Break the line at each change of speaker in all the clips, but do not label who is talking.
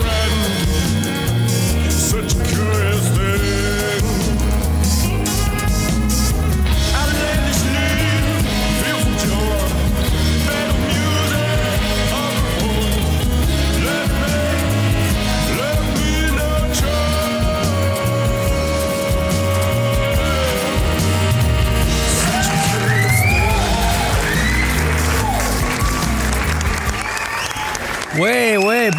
friend.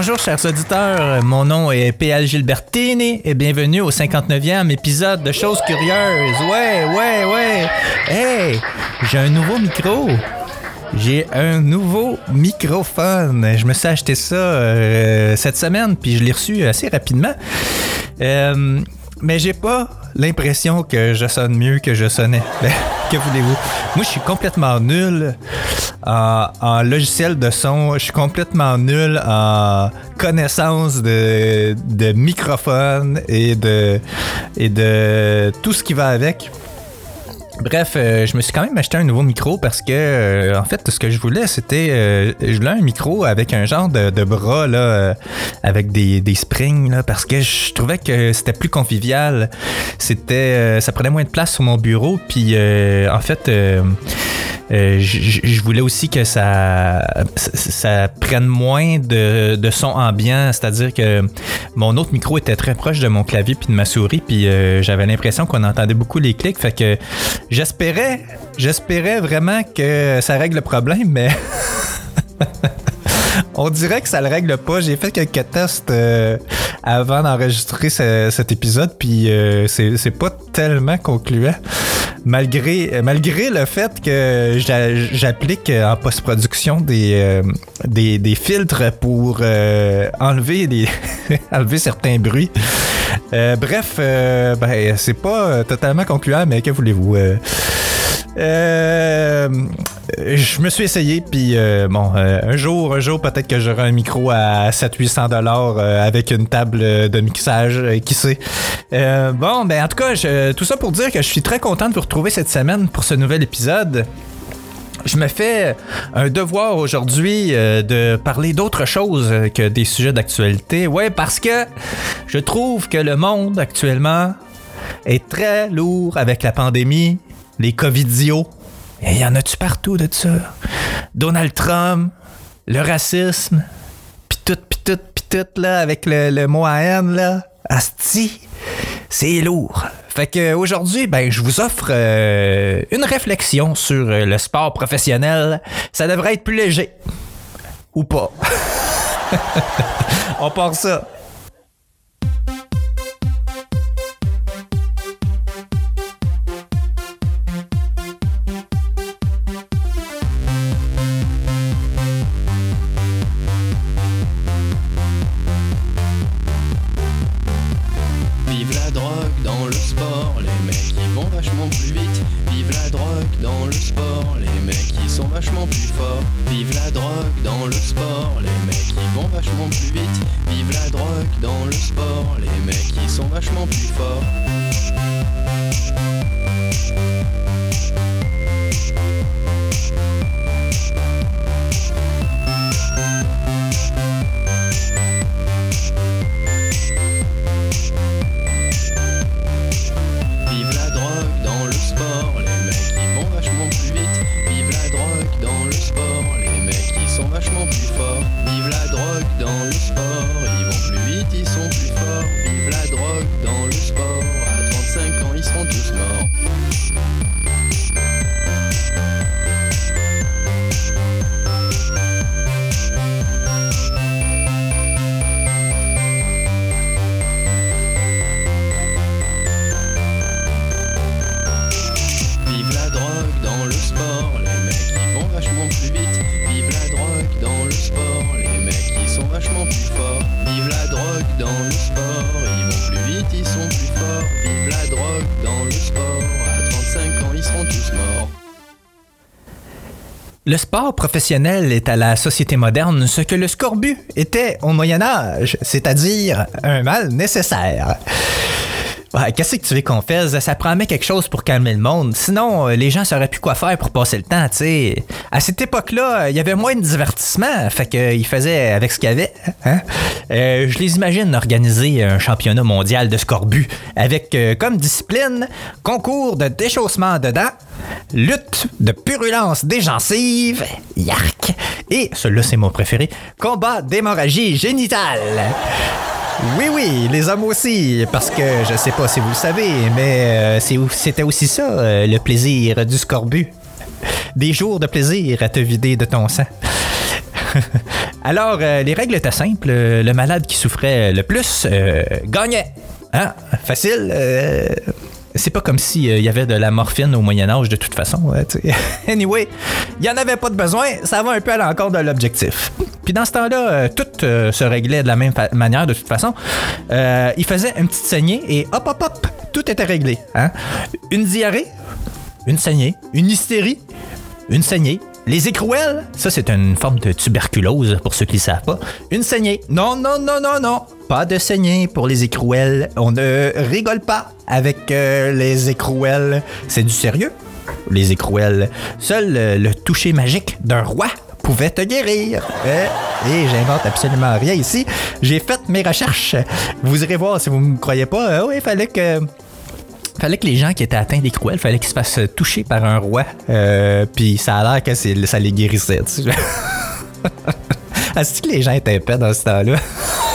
Bonjour chers auditeurs. Mon nom est PL Gilbertini et bienvenue au 59e épisode de Choses Curieuses. Ouais, ouais, ouais. Hey, j'ai un nouveau micro. J'ai un nouveau microphone. Je me suis acheté ça euh, cette semaine, puis je l'ai reçu assez rapidement. Euh, mais j'ai pas l'impression que je sonne mieux que je sonnais. Que voulez-vous? Moi, je suis complètement nul en, en logiciel de son. Je suis complètement nul en connaissance de, de microphone et de, et de tout ce qui va avec. Bref, euh, je me suis quand même acheté un nouveau micro parce que, euh, en fait, ce que je voulais, c'était. euh, je voulais un micro avec un genre de, de bras, là, euh, avec des, springs, là, parce que je trouvais que c'était plus convivial. C'était. euh, ça prenait moins de place sur mon bureau, puis, euh, en fait. Euh, je voulais aussi que ça, ça, prenne moins de, de son ambiant, c'est-à-dire que mon autre micro était très proche de mon clavier puis de ma souris, puis euh, j'avais l'impression qu'on entendait beaucoup les clics, fait que j'espérais, j'espérais vraiment que ça règle le problème, mais on dirait que ça le règle pas. J'ai fait quelques tests euh, avant d'enregistrer ce- cet épisode, puis euh, c'est pas tellement concluant. Malgré, euh, malgré le fait que j'a- j'applique en post-production des, euh, des, des filtres pour euh, enlever, des enlever certains bruits. Euh, bref, euh, ben, c'est pas euh, totalement concluant, mais que voulez-vous? Euh, je me suis essayé, puis euh, bon, euh, un jour, un jour, peut-être que j'aurai un micro à 700-800 dollars avec une table de mixage, qui sait. Bon, ben en tout cas, tout ça pour dire que je suis très content de vous retrouver cette semaine pour ce nouvel épisode. Je me fais un devoir aujourd'hui de parler d'autre chose que des sujets d'actualité. Ouais, parce que je trouve que le monde actuellement est très lourd avec la pandémie, les covidios. Il y en a-tu partout de ça? Donald Trump, le racisme, pis tout, pis tout, pis tout, là, avec le, le mot à haine, là. Asti, c'est lourd. Fait que aujourd'hui, ben, je vous offre euh, une réflexion sur euh, le sport professionnel. Ça devrait être plus léger. Ou pas. On part ça.
Vachement plus forts. Le sport
professionnel est à la société moderne ce que le scorbut était au Moyen Âge, c'est-à-dire un mal nécessaire. Qu'est-ce que tu veux qu'on fasse? Ça promet quelque chose pour calmer le monde. Sinon, euh, les gens sauraient plus quoi faire pour passer le temps, tu sais. À cette époque-là, il y avait moins de divertissement, fait qu'ils faisaient avec ce qu'il y avait. hein. Euh, je les imagine organiser un championnat mondial de scorbut avec euh, comme discipline concours de déchaussement de dents, lutte de purulence des gencives, yark, et, celui-là c'est mon préféré, combat d'hémorragie génitale. Oui, oui, les hommes aussi, parce que je sais pas si vous le savez, mais euh, c'était aussi ça, euh, le plaisir du scorbut. Des jours de plaisir à te vider de ton sang. Alors, euh, les règles étaient simples. Le malade qui souffrait le plus gagnait. Hein? Facile. Euh, c'est pas comme s'il y avait de la morphine au Moyen-Âge de toute façon. sais. anyway, il n'y en avait pas de besoin. Ça va un peu à l'encontre de l'objectif. Puis dans ce temps-là, euh, tout euh, se réglait de la même manière de toute façon. Euh, il faisait une petite saignée et hop, hop, hop, tout était réglé. Hein? Une diarrhée, une saignée, une hystérie, une saignée. Les écrouelles, ça c'est une forme de tuberculose pour ceux qui ne savent pas. Une saignée. Non, non, non, non, non. Pas de saignée pour les écrouelles. On ne rigole pas avec euh, les écrouelles. C'est du sérieux. Les écrouelles. Seul euh, le toucher magique d'un roi pouvait te guérir. Euh, et j'invente absolument rien ici. J'ai fait mes recherches. Vous irez voir si vous ne me croyez pas. Euh, oui, il fallait que fallait que les gens qui étaient atteints d'écrouelles, fallait qu'ils se fassent toucher par un roi. Euh, puis ça a l'air que ça les guérissait. Est-ce que les gens étaient épais dans ce temps-là?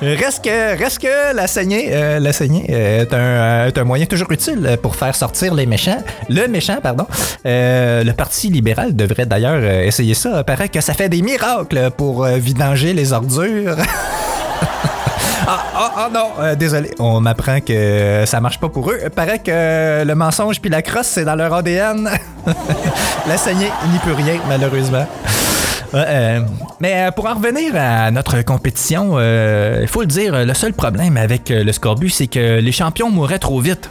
Reste que, reste que la saignée, euh, euh, est, un, euh, est un moyen toujours utile pour faire sortir les méchants. Le méchant, pardon. Euh, le Parti libéral devrait d'ailleurs euh, essayer ça. Paraît que ça fait des miracles pour euh, vidanger les ordures. Ah, ah, non, euh, désolé. On m'apprend que ça marche pas pour eux. Paraît que le mensonge puis la crosse, c'est dans leur ADN. la n'y peut rien, malheureusement. Euh, mais euh, pour en revenir à notre compétition, il faut le dire, le seul problème avec le scorbut, c'est que les champions mouraient trop vite.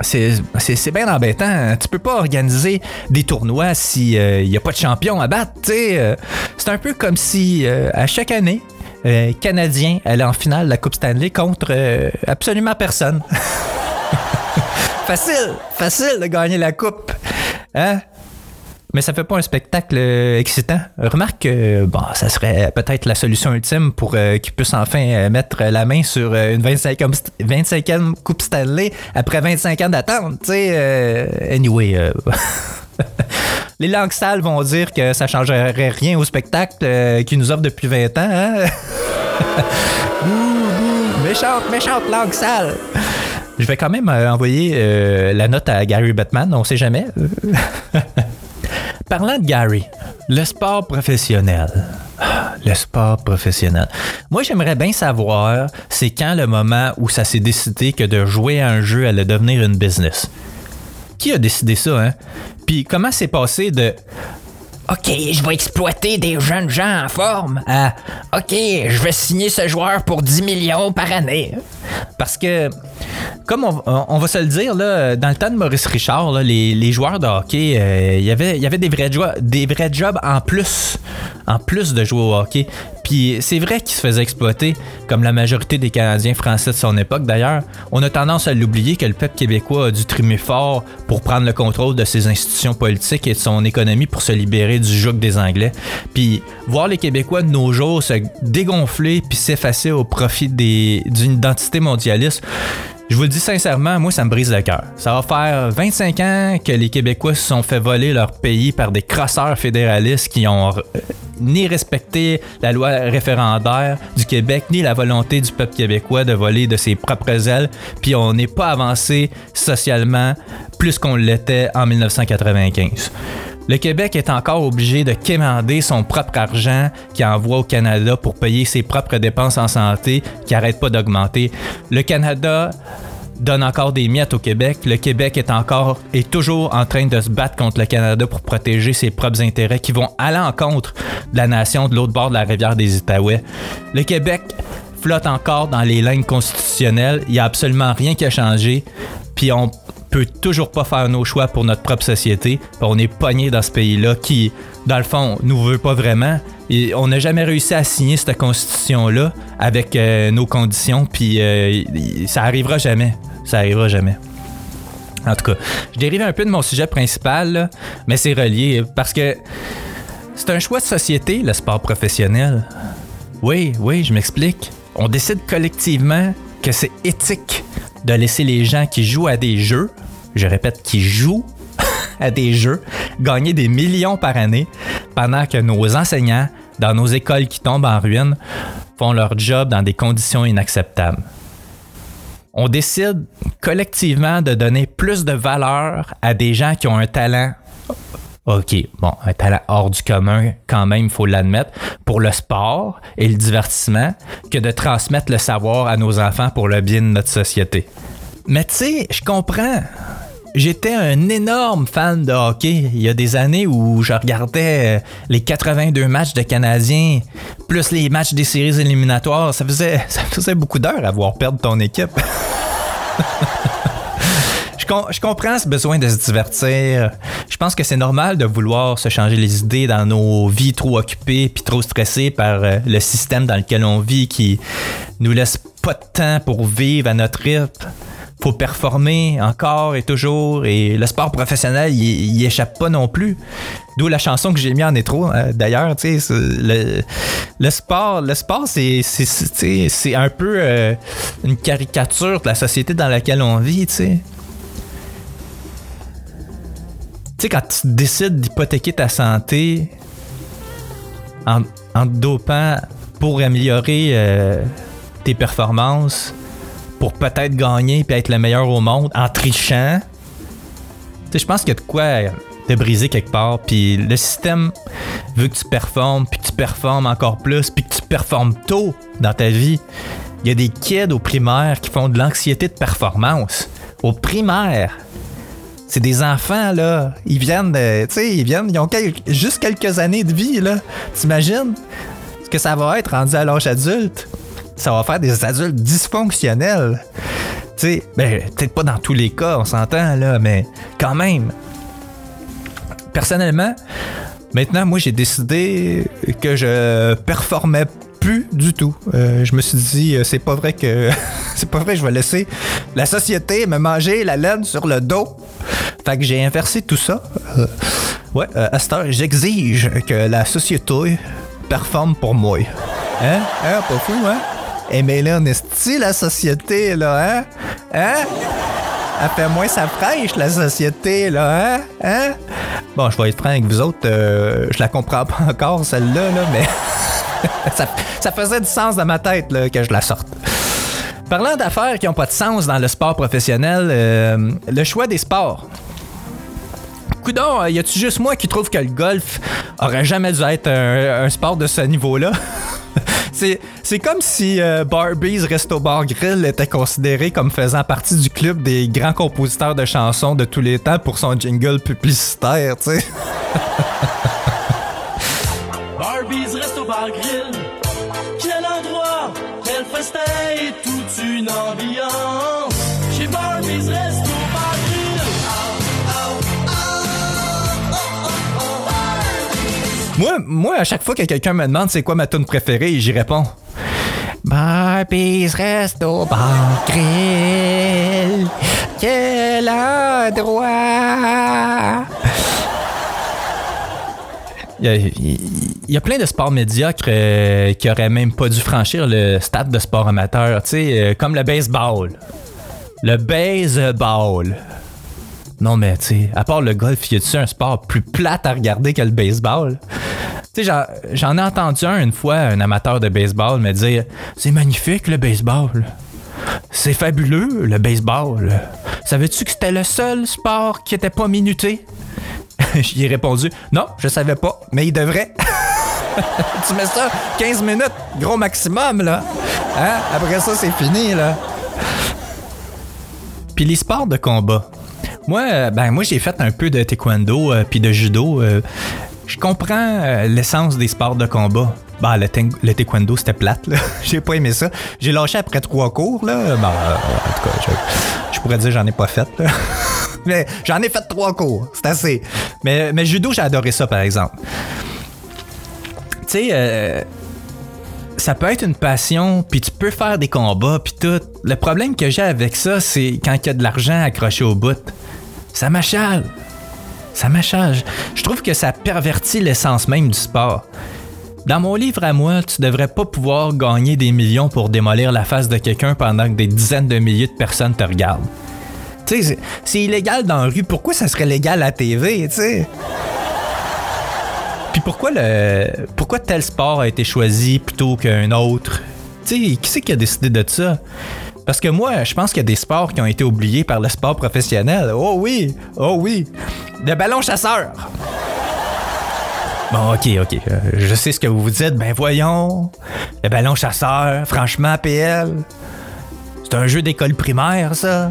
C'est, bien embêtant. Tu peux pas organiser des tournois s'il n'y a pas de champion à battre. C'est un peu comme si, à chaque année, euh, Canadien allait en finale de la Coupe Stanley contre euh, absolument personne. facile, facile de gagner la Coupe. Hein? Mais ça fait pas un spectacle euh, excitant. Remarque que bon, ça serait peut-être la solution ultime pour euh, qu'ils puissent enfin mettre la main sur une 25e, st- 25e Coupe Stanley après 25 ans d'attente. Anyway. Les langues sales vont dire que ça changerait rien au spectacle euh, qu'ils nous offrent depuis 20 ans. Hein? Méchante, méchante langue sale. Je vais quand même euh, envoyer euh, la note à Gary Bettman, on sait jamais. Parlant de Gary, le sport professionnel. Le sport professionnel. Moi, j'aimerais bien savoir, c'est quand le moment où ça s'est décidé que de jouer à un jeu allait devenir une business? Qui a décidé ça, hein? Puis comment c'est passé de OK, je vais exploiter des jeunes gens en forme. à OK, je vais signer ce joueur pour 10 millions par année. Parce que, comme on, on va se le dire, là, dans le temps de Maurice Richard, là, les, les joueurs de hockey, euh, il y avait- il y avait des vrais, des vrais jobs en plus, en plus de jouer au hockey. Puis c'est vrai qu'ils se faisaient exploiter, comme la majorité des Canadiens français de son époque d'ailleurs. On a tendance à l'oublier que le peuple québécois a dû trimer fort pour prendre le contrôle de ses institutions politiques et de son économie pour se libérer du joug des Anglais. Puis voir les Québécois de nos jours se dégonfler puis s'effacer au profit d'une identité mondialiste, je vous le dis sincèrement, moi, ça me brise le cœur. Ça va faire 25 ans que les Québécois se sont fait voler leur pays par des crosseurs fédéralistes qui ont euh, ni respecté la loi référendaire du Québec, ni la volonté du peuple québécois de voler de ses propres ailes, puis on n'est pas avancé socialement plus qu'on l'était en 1995. Le Québec est encore obligé de quémander son propre argent qu'il envoie au Canada pour payer ses propres dépenses en santé qui n'arrêtent pas d'augmenter. Le Canada donne encore des miettes au Québec. Le Québec est encore et toujours en train de se battre contre le Canada pour protéger ses propres intérêts qui vont à l'encontre de la nation de l'autre bord de la rivière des Outaouais. Le Québec flotte encore dans les lignes constitutionnelles. Il n'y a absolument rien qui a changé. Puis on peut toujours pas faire nos choix pour notre propre société. On est pogné dans ce pays-là qui, dans le fond, nous veut pas vraiment. On n'a jamais réussi à signer cette constitution-là avec euh, nos conditions. Puis euh, ça arrivera jamais. Ça arrivera jamais. En tout cas, je dérive un peu de mon sujet principal, mais c'est relié parce que c'est un choix de société, le sport professionnel. Oui, oui, je m'explique. On décide collectivement que c'est éthique de laisser les gens qui jouent à des jeux, je répète, qui jouent à des jeux, gagner des millions par année, pendant que nos enseignants, dans nos écoles qui tombent en ruine, font leur job dans des conditions inacceptables. On décide collectivement de donner plus de valeur à des gens qui ont un talent OK, bon, un talent hors du commun, quand même, il faut l'admettre, pour le sport et le divertissement, que de transmettre le savoir à nos enfants pour le bien de notre société. Mais tu sais, je comprends. J'étais un énorme fan de hockey. Il y a des années où je regardais euh, les 82 matchs de Canadiens, plus les matchs des séries éliminatoires. Ça faisait, ça faisait beaucoup d'heures à voir perdre ton équipe. Je, com- je comprends ce besoin de se divertir. Je pense que c'est normal de vouloir se changer les idées dans nos vies trop occupées puis trop stressées par euh, le système dans lequel on vit qui nous laisse pas de temps pour vivre à notre rythme. Faut performer encore et toujours et le sport professionnel, il, échappe pas non plus. D'où la chanson que j'ai mis en intro. euh, D'ailleurs, le, sport, c'est un peu euh, une caricature de la société dans laquelle on vit, tu sais. Tu sais, quand tu décides d'hypothéquer ta santé en, en dopant pour améliorer euh, tes performances, pour peut-être gagner puis être le meilleur au monde en trichant, tu sais, je pense qu'il y a de quoi te briser quelque part. Puis le système veut que tu performes, puis que tu performes encore plus, puis que tu performes tôt dans ta vie. Il y a des kids au primaire qui font de l'anxiété de performance. Au primaire. C'est des enfants, là. Ils viennent de. Tu sais, ils viennent. Ils ont juste quelques années de vie, là. T'imagines ce que ça va être rendu à l'âge adulte? Ça va faire des adultes dysfonctionnels. Tu sais, ben, peut-être pas dans tous les cas, on s'entend, là, mais quand même. Personnellement, maintenant, moi, j'ai décidé que je performais plus du tout. Euh, je me suis dit, euh, c'est pas vrai que. c'est pas vrai, je vais laisser la société me manger la laine sur le dos. Fait que j'ai inversé tout ça. Euh, ouais, à cette heure, j'exige que la société performe pour moi. Hein? Hein? Pas fou, hein? Eh, mais là, on est la société, là, hein? Hein? Elle fait moins sa fraîche, la société, là, hein? Hein? Bon, je vais être franc avec vous autres, euh, je la comprends pas encore, celle-là, là, mais ça, faisait du sens dans ma tête, là, que je la sorte. Parlant d'affaires qui n'ont pas de sens dans le sport professionnel, euh, le choix des sports. Coudon, euh, y a-tu juste moi qui trouve que le golf aurait jamais dû être un sport de ce niveau-là? C'est, comme si euh, Barbie's Resto Bar Grill était considéré comme faisant partie du club des grands compositeurs de chansons de tous les temps pour son jingle publicitaire, tu. Moi, moi, à chaque fois que quelqu'un me demande c'est quoi ma tune préférée, j'y réponds. Barbie's Resto Bar Grill. Quel! Il y, a, il y a plein de sports médiocres euh, qui auraient même pas dû franchir le stade de sport amateur, tu sais, euh, comme le baseball. Le baseball. Non, mais tu sais, à part le golf, y a-tu un sport plus plate à regarder que le baseball? Tu sais, j'en- ai entendu un une fois, un amateur de baseball, me dire C'est magnifique le baseball. C'est fabuleux le baseball. Savais-tu que c'était le seul sport qui était pas minuté? J'y ai répondu Non, je savais pas, mais il devrait. tu mets ça 15 minutes, gros maximum, là. Hein? Après ça, c'est fini, là. Puis les sports de combat. Moi, euh, ben moi j'ai fait un peu de taekwondo euh, puis de judo. euh, je comprends euh, l'essence des sports de combat. Bah, le, le taekwondo, c'était plate. J'ai pas aimé ça. J'ai lâché après trois cours, là. Bah, en tout cas, je, pourrais dire j'en ai pas fait. Mais j'en ai fait trois cours. C'est assez. Mais, mais judo, j'ai adoré ça, par exemple. Tu sais, ça peut être une passion, puis tu peux faire des combats, puis tout. Le problème que j'ai avec ça, c'est quand il y a de l'argent accroché au bout. Ça m'achale. Ça m'achale. Je trouve que ça pervertit l'essence même du sport. Dans mon livre à moi, tu devrais pas pouvoir gagner des millions pour démolir la face de quelqu'un pendant que des dizaines de milliers de personnes te regardent. Tu sais, c'est- illégal dans la rue, pourquoi ça serait légal à la TV, tu? Puis pourquoi le pourquoi tel sport a été choisi plutôt qu'un autre? Tu sais, qui c'est qui a décidé de ça? Parce que moi, je pense qu'il y a des sports qui ont été oubliés par le sport professionnel. Oh oui, oh oui, le ballon chasseur. Bon, ok, ok. euh, je sais ce que vous vous dites. Ben voyons, le ballon chasseur. Franchement, PL, c'est un jeu d'école primaire, ça.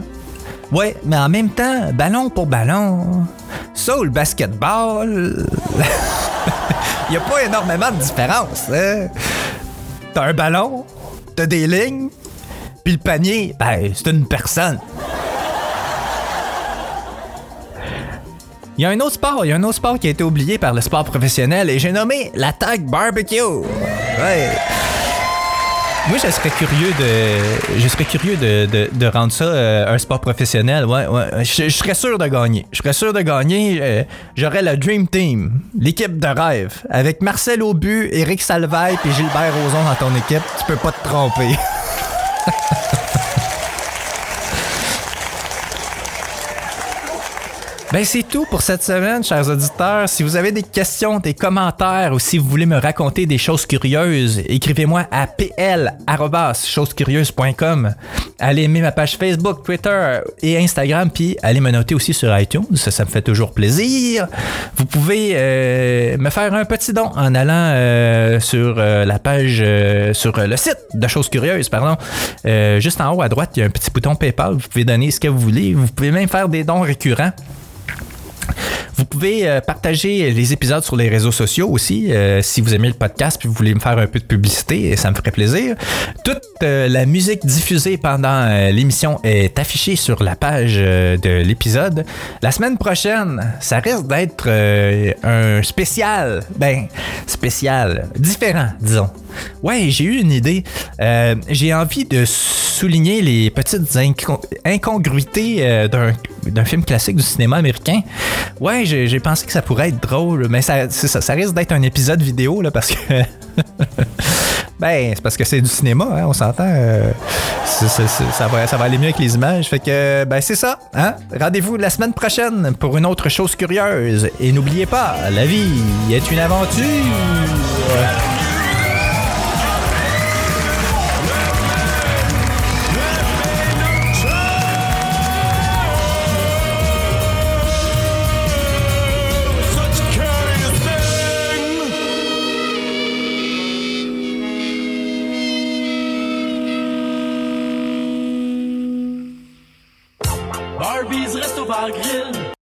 Ouais, mais en même temps, ballon pour ballon. Ça ou le basketball. Il n'y a pas énormément de différence. Hein? T'as un ballon, t'as des lignes, puis le panier, ben, c'est une personne. Il y a un autre sport, il y a un autre sport qui a été oublié par le sport professionnel et j'ai nommé la tag barbecue. Ouais. Moi, je serais curieux de, je serais curieux de, de- de rendre ça euh, un sport professionnel. Ouais, ouais. Je, je serais sûr de gagner. Je serais sûr de gagner. euh, J'aurais le Dream Team, l'équipe de rêve, avec Marcel Aubu, Éric Salvaille et Gilbert Rozon dans ton équipe. Tu peux pas te tromper. ha ha ha Ben c'est tout pour cette semaine, chers auditeurs. Si vous avez des questions, des commentaires ou si vous voulez me raconter des choses curieuses, écrivez-moi à pl@chosescurieuses.com. Allez aimer ma page Facebook, Twitter et Instagram, puis allez me noter aussi sur iTunes. Ça, me fait toujours plaisir. Vous pouvez euh, me faire un petit don en allant euh, sur euh, la page, sur le site de Choses Curieuses, pardon. Juste en haut à droite, il y a un petit bouton PayPal. Vous pouvez donner ce que vous voulez. Vous pouvez même faire des dons récurrents. Vous pouvez euh, partager les épisodes sur les réseaux sociaux aussi, euh, si vous aimez le podcast puis vous voulez me faire un peu de publicité, ça me ferait plaisir. Toute euh, la musique diffusée pendant l'émission est affichée sur la page de l'épisode. La semaine prochaine, ça risque d'être un spécial, ben spécial, différent, disons. Ouais, j'ai eu une idée. Euh, j'ai envie de souligner les petites incon- incongruités euh, d'un film classique du cinéma américain. Ouais, j'ai pensé que ça pourrait être drôle, mais ça, risque d'être un épisode vidéo là, parce que. ben, c'est parce que c'est du cinéma, hein, on s'entend. euh, ça va aller mieux avec les images. Fait que, ben, c'est ça. Hein? Rendez-vous la semaine prochaine pour une autre chose curieuse. Et n'oubliez pas, la vie est une aventure.